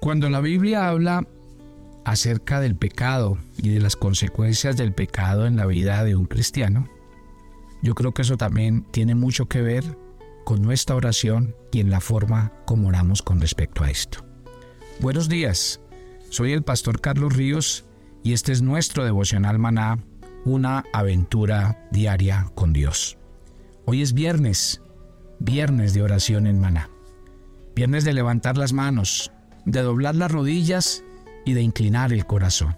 Cuando la Biblia habla acerca del pecado y de las consecuencias del pecado en la vida de un cristiano, yo creo que eso también tiene mucho que ver con nuestra oración y en la forma como oramos con respecto a esto. Buenos días, soy el pastor Carlos Ríos y este es nuestro devocional maná, una aventura diaria con Dios. Hoy es viernes, viernes de oración en maná, viernes de levantar las manos, de doblar las rodillas y de inclinar el corazón.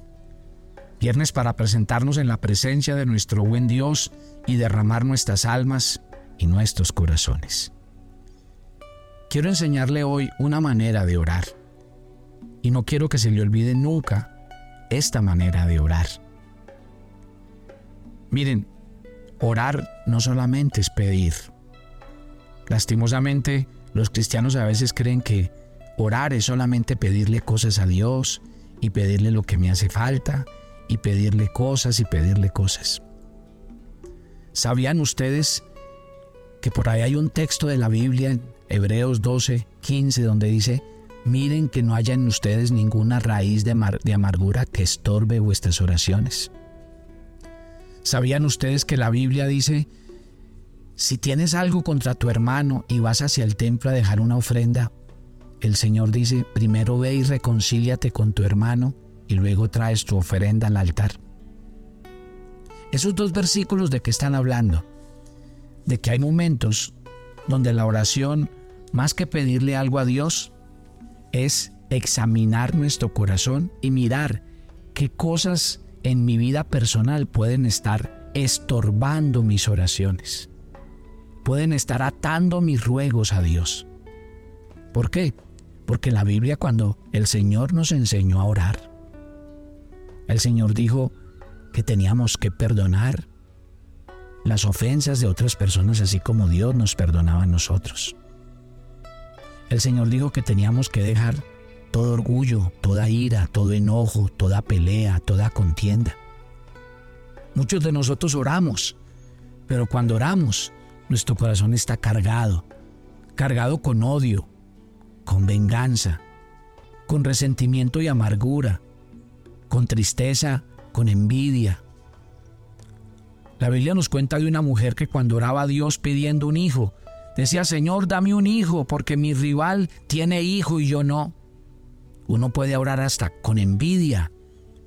Viernes para presentarnos en la presencia de nuestro buen Dios y derramar nuestras almas y nuestros corazones. Quiero enseñarle hoy una manera de orar y no quiero que se le olvide nunca esta manera de orar. Miren, orar no solamente es pedir. Lastimosamente, los cristianos a veces creen que orar es solamente pedirle cosas a Dios y pedirle lo que me hace falta y pedirle cosas y pedirle cosas. ¿Sabían ustedes que por ahí hay un texto de la Biblia, Hebreos 12, 15, donde dice, miren que no haya en ustedes ninguna raíz de, de amargura que estorbe vuestras oraciones? ¿Sabían ustedes que la Biblia dice, si tienes algo contra tu hermano y vas hacia el templo a dejar una ofrenda, el Señor dice, primero ve y reconcíliate con tu hermano y luego traes tu ofrenda al altar. Esos dos versículos de qué están hablando? De que hay momentos donde la oración, más que pedirle algo a Dios, es examinar nuestro corazón y mirar qué cosas en mi vida personal pueden estar estorbando mis oraciones. Pueden estar atando mis ruegos a Dios. ¿Por qué? Porque la Biblia cuando el Señor nos enseñó a orar, el Señor dijo que teníamos que perdonar las ofensas de otras personas así como Dios nos perdonaba a nosotros. El Señor dijo que teníamos que dejar todo orgullo, toda ira, todo enojo, toda pelea, toda contienda. Muchos de nosotros oramos, pero cuando oramos, nuestro corazón está cargado, cargado con odio, con venganza, con resentimiento y amargura, con tristeza, con envidia. La Biblia nos cuenta de una mujer que cuando oraba a Dios pidiendo un hijo, decía, Señor, dame un hijo, porque mi rival tiene hijo y yo no. Uno puede orar hasta con envidia,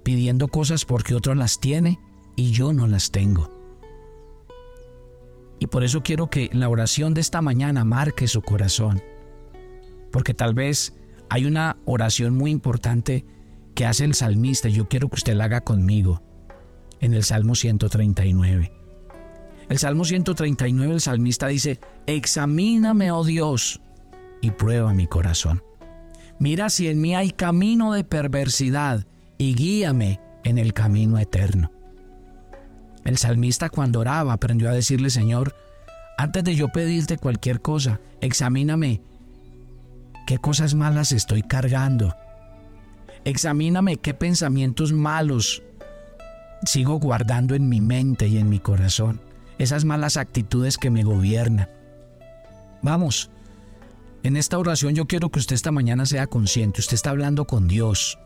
pidiendo cosas porque otro las tiene y yo no las tengo. Y por eso quiero que la oración de esta mañana marque su corazón porque tal vez hay una oración muy importante que hace el salmista yo quiero que usted la haga conmigo en el Salmo 139. El Salmo 139, el salmista dice, examíname, oh Dios, y prueba mi corazón. Mira si en mí hay camino de perversidad y guíame en el camino eterno. El salmista cuando oraba aprendió a decirle, Señor, antes de yo pedirte cualquier cosa, examíname ¿Qué cosas malas estoy cargando? Examíname qué pensamientos malos sigo guardando en mi mente y en mi corazón. Esas malas actitudes que me gobiernan. Vamos, en esta oración yo quiero que usted esta mañana sea consciente. Usted está hablando con Dios.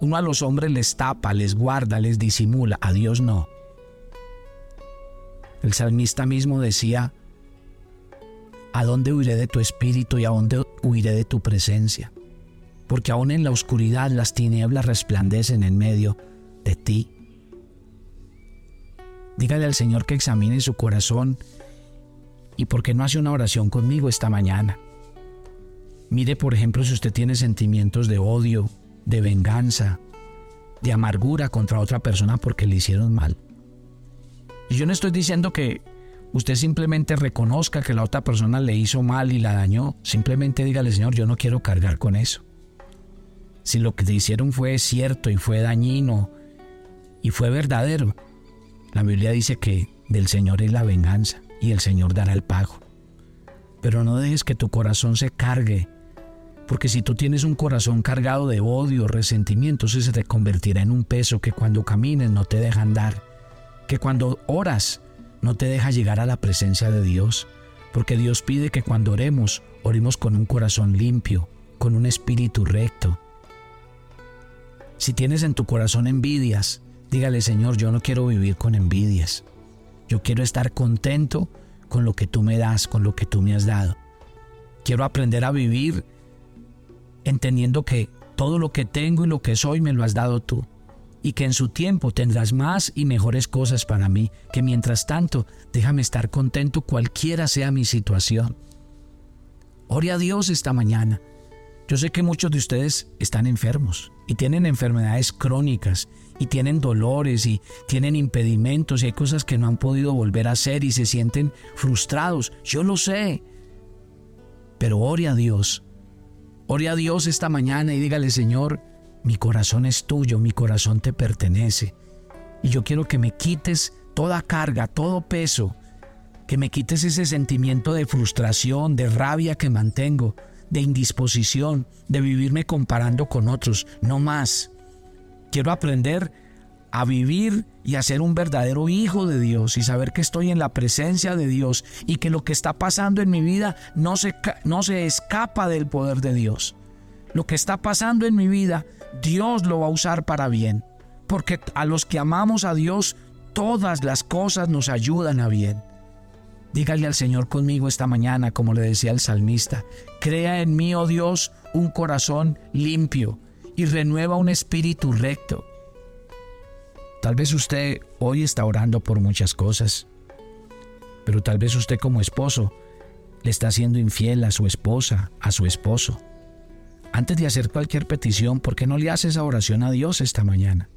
Uno a los hombres les tapa, les guarda, les disimula. A Dios no. El salmista mismo decía, ¿A dónde huiré de tu espíritu y a dónde huiré de tu presencia? Porque aún en la oscuridad las tinieblas resplandecen en medio de ti. Dígale al Señor que examine su corazón y por qué no hace una oración conmigo esta mañana. Mire, por ejemplo, si usted tiene sentimientos de odio, de venganza, de amargura contra otra persona porque le hicieron mal. Y yo no estoy diciendo que usted simplemente reconozca que la otra persona le hizo mal y la dañó. Simplemente dígale, Señor, yo no quiero cargar con eso. Si lo que te hicieron fue cierto y fue dañino y fue verdadero, la Biblia dice que del Señor es la venganza y el Señor dará el pago. Pero no dejes que tu corazón se cargue, porque si tú tienes un corazón cargado de odio, resentimiento, eso se te convertirá en un peso que cuando camines no te deja andar, que cuando oras no te deja llegar a la presencia de Dios, porque Dios pide que cuando oremos, oremos con un corazón limpio, con un espíritu recto, Si tienes en tu corazón envidias, dígale Señor, yo no quiero vivir con envidias. Yo quiero estar contento con lo que tú me das, con lo que tú me has dado. Quiero aprender a vivir entendiendo que todo lo que tengo y lo que soy me lo has dado tú y que en su tiempo tendrás más y mejores cosas para mí, que mientras tanto déjame estar contento cualquiera sea mi situación. Ore a Dios esta mañana. Yo sé que muchos de ustedes están enfermos y tienen enfermedades crónicas y tienen dolores y tienen impedimentos y hay cosas que no han podido volver a hacer y se sienten frustrados. Yo lo sé. Pero ore a Dios. Ore a Dios esta mañana y dígale, Señor, mi corazón es tuyo, mi corazón te pertenece. Y yo quiero que me quites toda carga, todo peso, que me quites ese sentimiento de frustración, de rabia que mantengo, de indisposición, de vivirme comparando con otros, no más. Quiero aprender a vivir y a ser un verdadero hijo de Dios y saber que estoy en la presencia de Dios y que lo que está pasando en mi vida no se, no se escapa del poder de Dios. Lo que está pasando en mi vida Dios lo va a usar para bien, porque a los que amamos a Dios, todas las cosas nos ayudan a bien. Dígale al Señor conmigo esta mañana, como le decía el salmista, crea en mí, oh Dios, un corazón limpio y renueva un espíritu recto. Tal vez usted hoy está orando por muchas cosas, pero tal vez usted como esposo le está siendo infiel a su esposa, a su esposo. Antes de hacer cualquier petición, ¿por qué no le hace esa oración a Dios esta mañana?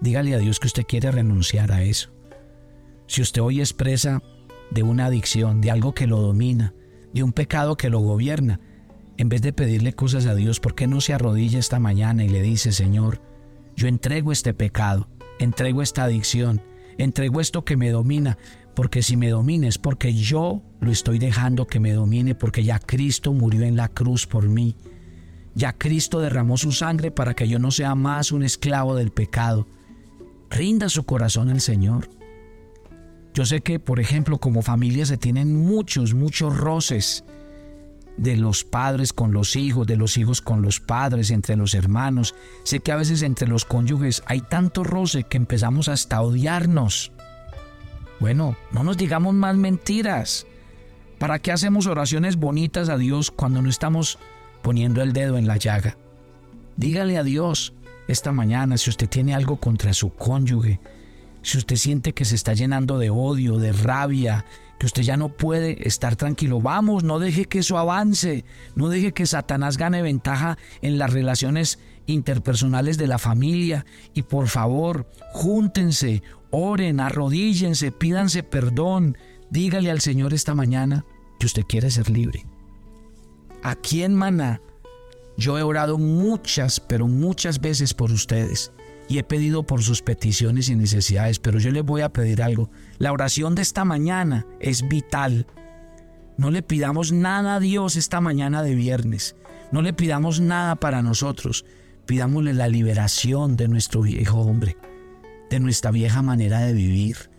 Dígale a Dios que usted quiere renunciar a eso. Si usted hoy expresa de una adicción, de algo que lo domina, de un pecado que lo gobierna, en vez de pedirle cosas a Dios, ¿por qué no se arrodilla esta mañana y le dice, Señor, yo entrego este pecado, entrego esta adicción, entrego esto que me domina, porque si me domina es porque yo lo estoy dejando que me domine, porque ya Cristo murió en la cruz por mí. Ya Cristo derramó su sangre para que yo no sea más un esclavo del pecado. Rinda su corazón al Señor. Yo sé que, por ejemplo, como familia se tienen muchos, muchos roces de los padres con los hijos, de los hijos con los padres, entre los hermanos. Sé que a veces entre los cónyuges hay tanto roce que empezamos hasta a odiarnos. Bueno, no nos digamos más mentiras. ¿Para qué hacemos oraciones bonitas a Dios cuando no estamos poniendo el dedo en la llaga. Dígale a Dios esta mañana si usted tiene algo contra su cónyuge, si usted siente que se está llenando de odio, de rabia, que usted ya no puede estar tranquilo. Vamos, no deje que eso avance, no deje que Satanás gane ventaja en las relaciones interpersonales de la familia. Y por favor, júntense, oren, arrodíllense, pídanse perdón. Dígale al Señor esta mañana que usted quiere ser libre. Aquí en Maná, yo he orado muchas, pero muchas veces por ustedes y he pedido por sus peticiones y necesidades, pero yo les voy a pedir algo. La oración de esta mañana es vital. No le pidamos nada a Dios esta mañana de viernes. No le pidamos nada para nosotros. Pidámosle la liberación de nuestro viejo hombre, de nuestra vieja manera de vivir.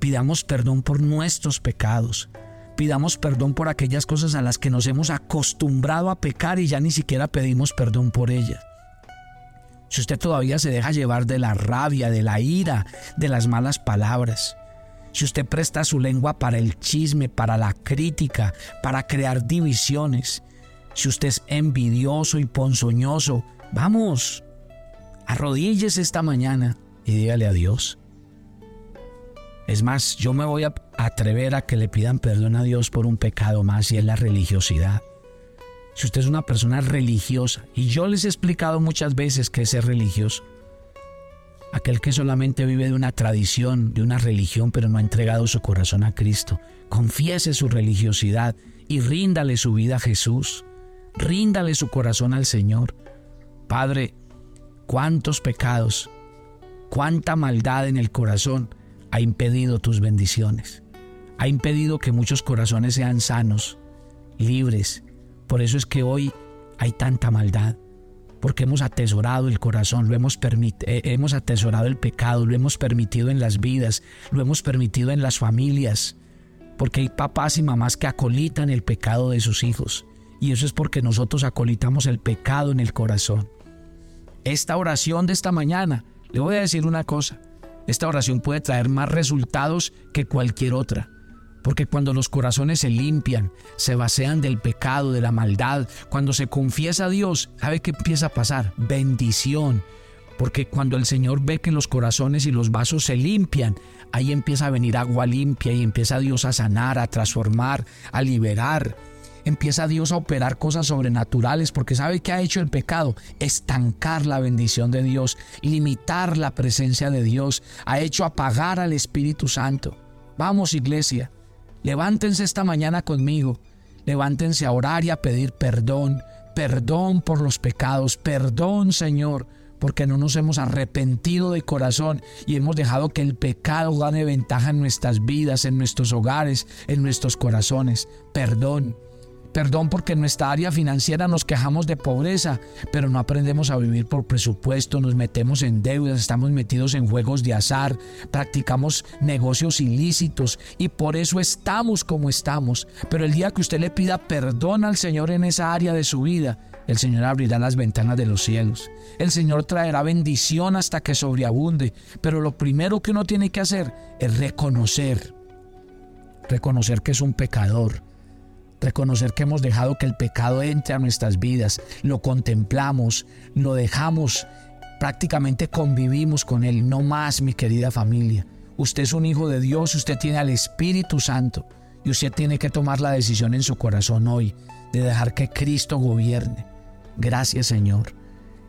Pidamos perdón por nuestros pecados. Pidamos perdón por aquellas cosas a las que nos hemos acostumbrado a pecar y ya ni siquiera pedimos perdón por ellas. Si usted todavía se deja llevar de la rabia, de la ira, de las malas palabras, si usted presta su lengua para el chisme, para la crítica, para crear divisiones, si usted es envidioso y ponzoñoso, vamos, arrodíllese esta mañana y dígale a Dios, es más, yo me voy a atrever a que le pidan perdón a Dios por un pecado más y es la religiosidad. Si usted es una persona religiosa, y yo les he explicado muchas veces que es ser religioso, aquel que solamente vive de una tradición, de una religión, pero no ha entregado su corazón a Cristo, confiese su religiosidad y ríndale su vida a Jesús, ríndale su corazón al Señor. Padre, cuántos pecados, cuánta maldad en el corazón ha impedido tus bendiciones. Ha impedido que muchos corazones sean sanos, libres. Por eso es que hoy hay tanta maldad. Porque hemos atesorado el corazón, lo hemos, eh, hemos atesorado el pecado, lo hemos permitido en las vidas, lo hemos permitido en las familias. Porque hay papás y mamás que acolitan el pecado de sus hijos. Y eso es porque nosotros acolitamos el pecado en el corazón. esta oración de esta mañana, le voy a decir una cosa, esta oración puede traer más resultados que cualquier otra. Porque cuando los corazones se limpian, se vacían del pecado, de la maldad, cuando se confiesa a Dios, ¿sabe qué empieza a pasar? Bendición. Porque cuando el Señor ve que los corazones y los vasos se limpian, ahí empieza a venir agua limpia y empieza Dios a sanar, a transformar, a liberar empieza Dios a operar cosas sobrenaturales porque sabe que ha hecho el pecado, estancar la bendición de Dios, limitar la presencia de Dios, ha hecho apagar al Espíritu Santo. Vamos iglesia, levántense esta mañana conmigo, levántense a orar y a pedir perdón, perdón por los pecados, perdón Señor porque no nos hemos arrepentido de corazón y hemos dejado que el pecado gane ventaja en nuestras vidas, en nuestros hogares, en nuestros corazones. Perdón. Perdón porque en nuestra área financiera nos quejamos de pobreza, pero no aprendemos a vivir por presupuesto, nos metemos en deudas, estamos metidos en juegos de azar, practicamos negocios ilícitos y por eso estamos como estamos. Pero el día que usted le pida perdón al Señor en esa área de su vida, el Señor abrirá las ventanas de los cielos. El Señor traerá bendición hasta que sobreabunde. Pero lo primero que uno tiene que hacer es reconocer. Reconocer que es un pecador reconocer que hemos dejado que el pecado entre a nuestras vidas, lo contemplamos, lo dejamos, prácticamente convivimos con él, no más mi querida familia. Usted es un hijo de Dios, usted tiene al Espíritu Santo y usted tiene que tomar la decisión en su corazón hoy de dejar que Cristo gobierne. Gracias Señor.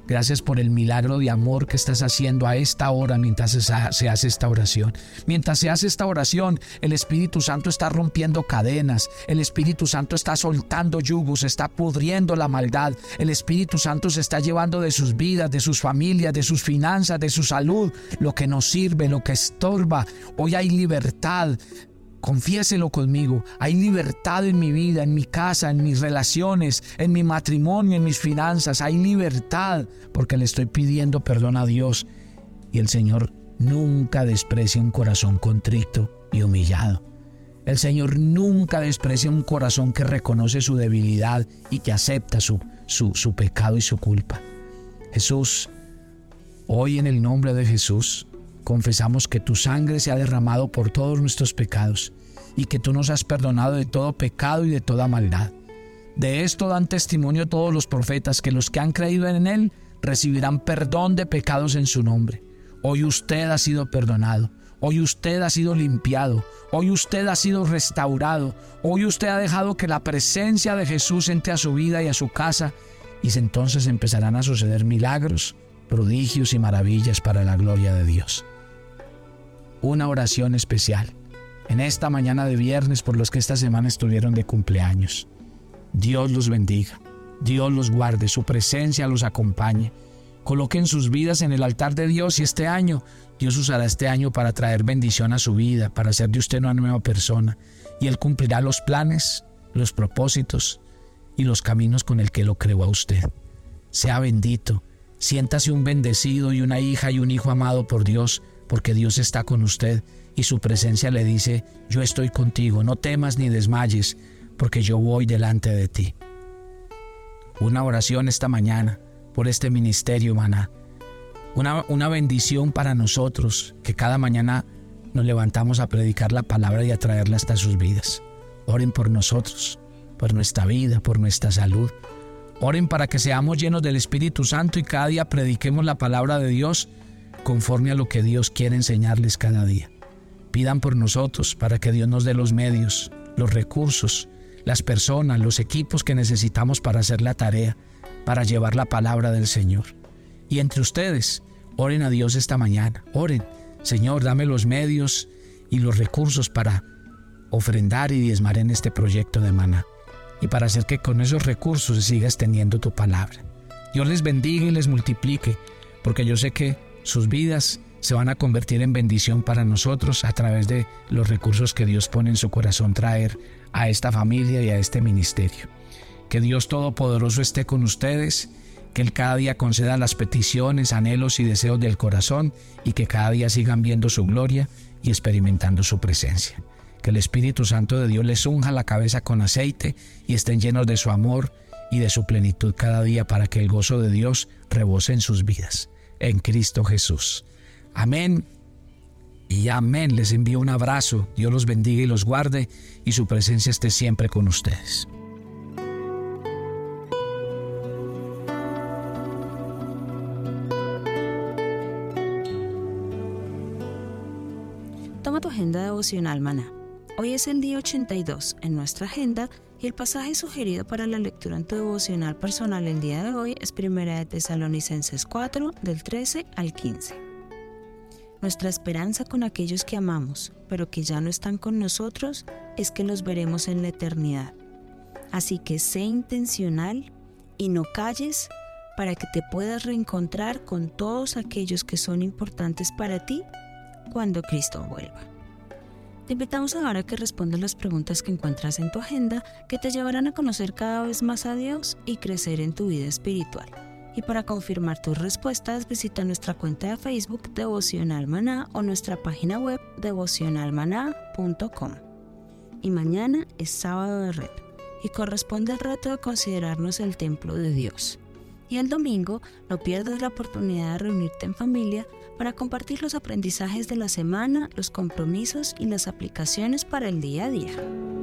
Gracias por el milagro de amor que estás haciendo a esta hora mientras se hace esta oración. Mientras se hace esta oración, el Espíritu Santo está rompiendo cadenas, el Espíritu Santo está soltando yugos, está pudriendo la maldad, el Espíritu Santo se está llevando de sus vidas, de sus familias, de sus finanzas, de su salud, lo que nos sirve, lo que estorba. Hoy hay libertad, Confiéselo conmigo. Hay libertad en mi vida, en mi casa, en mis relaciones, en mi matrimonio, en mis finanzas. Hay libertad porque le estoy pidiendo perdón a Dios. Y el Señor nunca desprecia un corazón contrito y humillado. El Señor nunca desprecia un corazón que reconoce su debilidad y que acepta su, su, su pecado y su culpa. Jesús, hoy en el nombre de Jesús, confesamos que tu sangre se ha derramado por todos nuestros pecados y que tú nos has perdonado de todo pecado y de toda maldad. De esto dan testimonio todos los profetas que los que han creído en Él recibirán perdón de pecados en su nombre. Hoy usted ha sido perdonado, hoy usted ha sido limpiado, hoy usted ha sido restaurado, hoy usted ha dejado que la presencia de Jesús entre a su vida y a su casa y entonces empezarán a suceder milagros, prodigios y maravillas para la gloria de Dios una oración especial en esta mañana de viernes por los que esta semana estuvieron de cumpleaños. Dios los bendiga, Dios los guarde, su presencia los acompañe. Coloquen sus vidas en el altar de Dios y este año Dios usará este año para traer bendición a su vida, para hacer de usted una nueva persona y Él cumplirá los planes, los propósitos y los caminos con el que lo creó a usted. Sea bendito, siéntase un bendecido y una hija y un hijo amado por Dios porque Dios está con usted y su presencia le dice, yo estoy contigo, no temas ni desmayes, porque yo voy delante de ti. Una oración esta mañana por este ministerio, maná. Una, una bendición para nosotros, que cada mañana nos levantamos a predicar la palabra y a traerla hasta sus vidas. Oren por nosotros, por nuestra vida, por nuestra salud. Oren para que seamos llenos del Espíritu Santo y cada día prediquemos la palabra de Dios conforme a lo que Dios quiere enseñarles cada día. Pidan por nosotros para que Dios nos dé los medios, los recursos, las personas, los equipos que necesitamos para hacer la tarea, para llevar la palabra del Señor. Y entre ustedes, oren a Dios esta mañana, oren, Señor, dame los medios y los recursos para ofrendar y diezmar en este proyecto de maná y para hacer que con esos recursos sigas teniendo tu palabra. Dios les bendiga y les multiplique, porque yo sé que sus vidas se van a convertir en bendición para nosotros a través de los recursos que Dios pone en su corazón traer a esta familia y a este ministerio. Que Dios Todopoderoso esté con ustedes, que Él cada día conceda las peticiones, anhelos y deseos del corazón y que cada día sigan viendo su gloria y experimentando su presencia. Que el Espíritu Santo de Dios les unja la cabeza con aceite y estén llenos de su amor y de su plenitud cada día para que el gozo de Dios rebose en sus vidas. En Cristo Jesús. Amén. Y amén. Les envío un abrazo. Dios los bendiga y los guarde y su presencia esté siempre con ustedes. Toma tu agenda devocional, maná. Hoy es el día 82 en nuestra agenda el pasaje sugerido para la lectura en tu devocional personal el día de hoy es 1 de Tesalonicenses 4 del 13 al 15. Nuestra esperanza con aquellos que amamos, pero que ya no están con nosotros, es que los veremos en la eternidad. Así que sé intencional y no calles para que te puedas reencontrar con todos aquellos que son importantes para ti cuando Cristo vuelva. Te invitamos ahora a que respondas las preguntas que encuentras en tu agenda que te llevarán a conocer cada vez más a Dios y crecer en tu vida espiritual. Y para confirmar tus respuestas, visita nuestra cuenta de Facebook Devocional Maná o nuestra página web devocionalmaná.com. Y mañana es sábado de reto y corresponde el reto de considerarnos el templo de Dios. Y el domingo no pierdas la oportunidad de reunirte en familia para compartir los aprendizajes de la semana, los compromisos y las aplicaciones para el día a día.